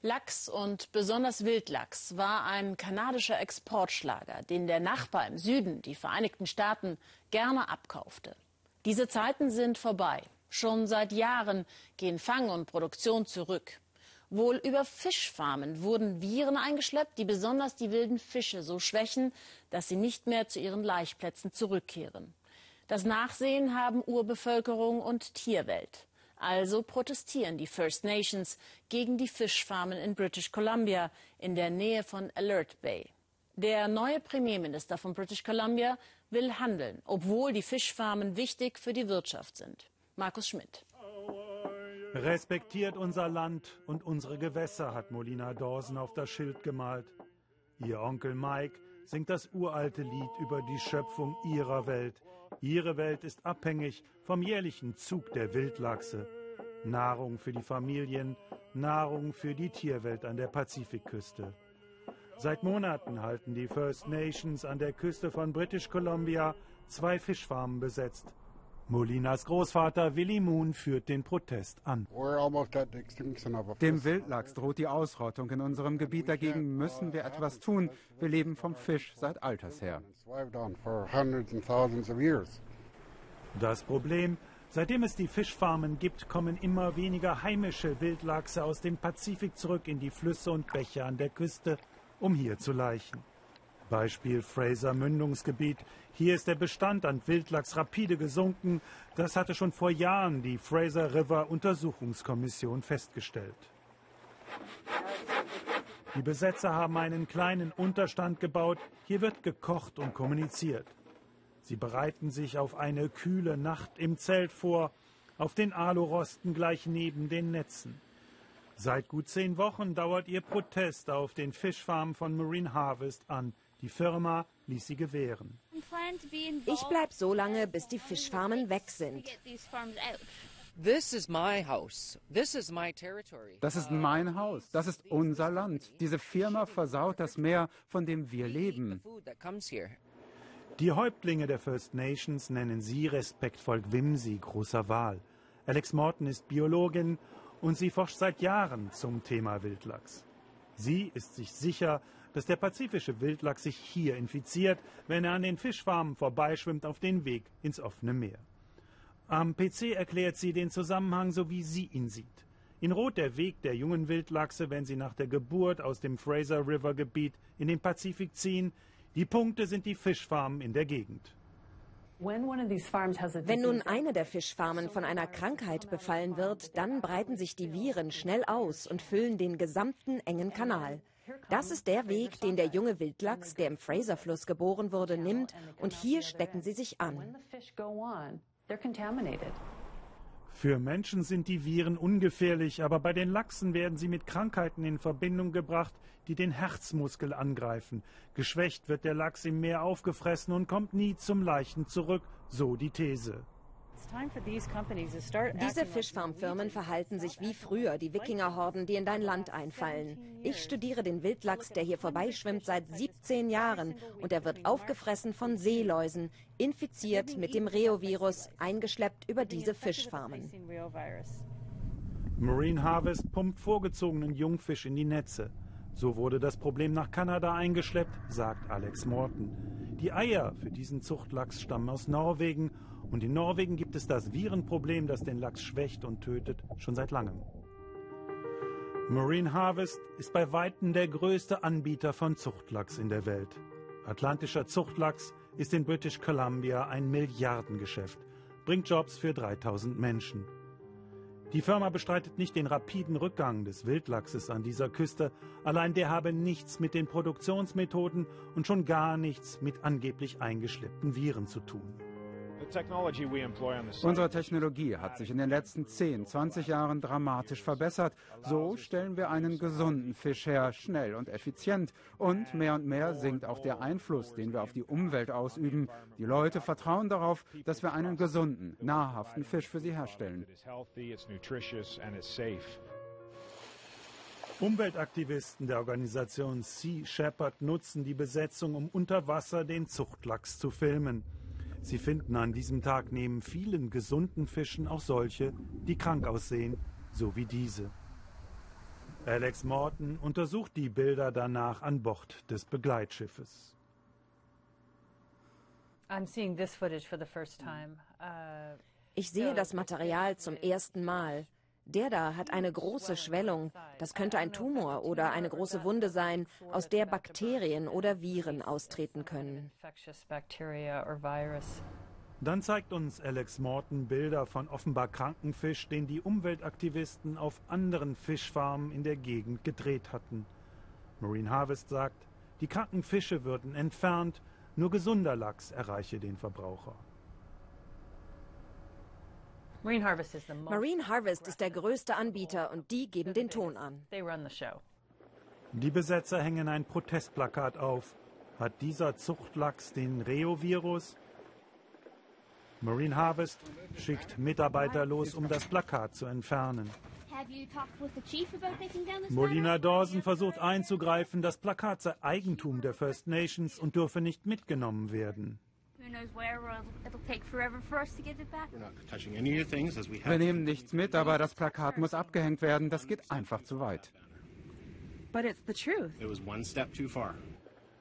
Lachs und besonders Wildlachs war ein kanadischer Exportschlager, den der Nachbar im Süden, die Vereinigten Staaten, gerne abkaufte. Diese Zeiten sind vorbei. Schon seit Jahren gehen Fang und Produktion zurück. Wohl über Fischfarmen wurden Viren eingeschleppt, die besonders die wilden Fische so schwächen, dass sie nicht mehr zu ihren Laichplätzen zurückkehren. Das Nachsehen haben Urbevölkerung und Tierwelt. Also protestieren die First Nations gegen die Fischfarmen in British Columbia in der Nähe von Alert Bay. Der neue Premierminister von British Columbia will handeln, obwohl die Fischfarmen wichtig für die Wirtschaft sind. Markus Schmidt. Respektiert unser Land und unsere Gewässer, hat Molina Dawson auf das Schild gemalt. Ihr Onkel Mike singt das uralte Lied über die Schöpfung ihrer Welt. Ihre Welt ist abhängig vom jährlichen Zug der Wildlachse. Nahrung für die Familien, Nahrung für die Tierwelt an der Pazifikküste. Seit Monaten halten die First Nations an der Küste von British Columbia zwei Fischfarmen besetzt. Molinas Großvater Willy Moon führt den Protest an. Dem Wildlachs droht die Ausrottung in unserem Gebiet. Dagegen müssen wir etwas tun. Wir leben vom Fisch seit alters her. Das Problem, seitdem es die Fischfarmen gibt, kommen immer weniger heimische Wildlachse aus dem Pazifik zurück in die Flüsse und Bäche an der Küste, um hier zu laichen. Beispiel Fraser Mündungsgebiet. Hier ist der Bestand an Wildlachs rapide gesunken. Das hatte schon vor Jahren die Fraser River Untersuchungskommission festgestellt. Die Besetzer haben einen kleinen Unterstand gebaut. Hier wird gekocht und kommuniziert. Sie bereiten sich auf eine kühle Nacht im Zelt vor, auf den Alurosten gleich neben den Netzen. Seit gut zehn Wochen dauert ihr Protest auf den Fischfarmen von Marine Harvest an. Die Firma ließ sie gewähren. Ich bleibe so lange, bis die Fischfarmen weg sind. Das ist mein Haus. Das ist mein Haus. Das ist unser Land. Diese Firma versaut das Meer, von dem wir leben. Die Häuptlinge der First Nations nennen sie respektvoll Gwimsi, großer Wal. Alex Morton ist Biologin und sie forscht seit Jahren zum Thema Wildlachs. Sie ist sich sicher, dass der pazifische Wildlachs sich hier infiziert, wenn er an den Fischfarmen vorbeischwimmt auf den Weg ins offene Meer. Am PC erklärt sie den Zusammenhang, so wie sie ihn sieht. In Rot der Weg der jungen Wildlachse, wenn sie nach der Geburt aus dem Fraser River Gebiet in den Pazifik ziehen. Die Punkte sind die Fischfarmen in der Gegend. Wenn nun eine der Fischfarmen von einer Krankheit befallen wird, dann breiten sich die Viren schnell aus und füllen den gesamten engen Kanal. Das ist der Weg, den der junge Wildlachs, der im Fraser-Fluss geboren wurde, nimmt, und hier stecken sie sich an. Für Menschen sind die Viren ungefährlich, aber bei den Lachsen werden sie mit Krankheiten in Verbindung gebracht, die den Herzmuskel angreifen. Geschwächt wird der Lachs im Meer aufgefressen und kommt nie zum Leichen zurück, so die These. Diese Fischfarmfirmen verhalten sich wie früher die Wikingerhorden, die in dein Land einfallen. Ich studiere den Wildlachs, der hier vorbeischwimmt, seit 17 Jahren und er wird aufgefressen von Seeläusen, infiziert mit dem Reovirus, eingeschleppt über diese Fischfarmen. Marine Harvest pumpt vorgezogenen Jungfisch in die Netze. So wurde das Problem nach Kanada eingeschleppt, sagt Alex Morton. Die Eier für diesen Zuchtlachs stammen aus Norwegen und in Norwegen gibt es das Virenproblem, das den Lachs schwächt und tötet, schon seit langem. Marine Harvest ist bei Weitem der größte Anbieter von Zuchtlachs in der Welt. Atlantischer Zuchtlachs ist in British Columbia ein Milliardengeschäft, bringt Jobs für 3000 Menschen. Die Firma bestreitet nicht den rapiden Rückgang des Wildlachses an dieser Küste, allein der habe nichts mit den Produktionsmethoden und schon gar nichts mit angeblich eingeschleppten Viren zu tun. Unsere Technologie hat sich in den letzten 10, 20 Jahren dramatisch verbessert. So stellen wir einen gesunden Fisch her, schnell und effizient. Und mehr und mehr sinkt auch der Einfluss, den wir auf die Umwelt ausüben. Die Leute vertrauen darauf, dass wir einen gesunden, nahrhaften Fisch für sie herstellen. Umweltaktivisten der Organisation Sea Shepherd nutzen die Besetzung, um unter Wasser den Zuchtlachs zu filmen. Sie finden an diesem Tag neben vielen gesunden Fischen auch solche, die krank aussehen, so wie diese. Alex Morton untersucht die Bilder danach an Bord des Begleitschiffes. Uh, ich sehe das Material zum ersten Mal. Der da hat eine große Schwellung. Das könnte ein Tumor oder eine große Wunde sein, aus der Bakterien oder Viren austreten können. Dann zeigt uns Alex Morton Bilder von offenbar kranken Fisch, den die Umweltaktivisten auf anderen Fischfarmen in der Gegend gedreht hatten. Marine Harvest sagt, die kranken Fische würden entfernt, nur gesunder Lachs erreiche den Verbraucher. Marine Harvest ist der größte Anbieter und die geben den Ton an. Die Besetzer hängen ein Protestplakat auf. Hat dieser Zuchtlachs den Reo-Virus? Marine Harvest schickt Mitarbeiter los, um das Plakat zu entfernen. Molina Dawson versucht einzugreifen, das Plakat sei Eigentum der First Nations und dürfe nicht mitgenommen werden. Wir nehmen nichts mit, aber das Plakat muss abgehängt werden. Das geht einfach zu weit. But it's the truth. It was one step too far.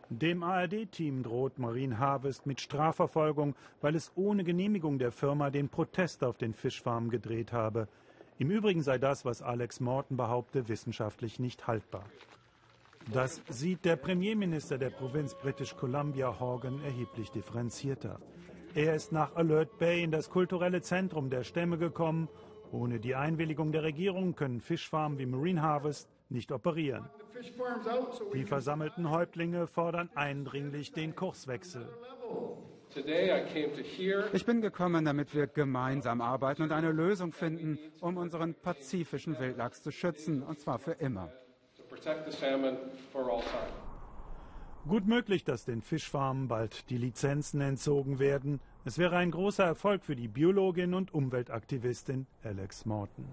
Dem ARD-Team droht Marine Harvest mit Strafverfolgung, weil es ohne Genehmigung der Firma den Protest auf den Fischfarmen gedreht habe. Im Übrigen sei das, was Alex Morton behaupte, wissenschaftlich nicht haltbar. Das sieht der Premierminister der Provinz British Columbia Horgan erheblich differenzierter. Er ist nach Alert Bay in das kulturelle Zentrum der Stämme gekommen. Ohne die Einwilligung der Regierung können Fischfarmen wie Marine Harvest nicht operieren. Die versammelten Häuptlinge fordern eindringlich den Kurswechsel. Ich bin gekommen, damit wir gemeinsam arbeiten und eine Lösung finden, um unseren pazifischen Wildlachs zu schützen, und zwar für immer. Gut möglich, dass den Fischfarmen bald die Lizenzen entzogen werden. Es wäre ein großer Erfolg für die Biologin und Umweltaktivistin Alex Morton.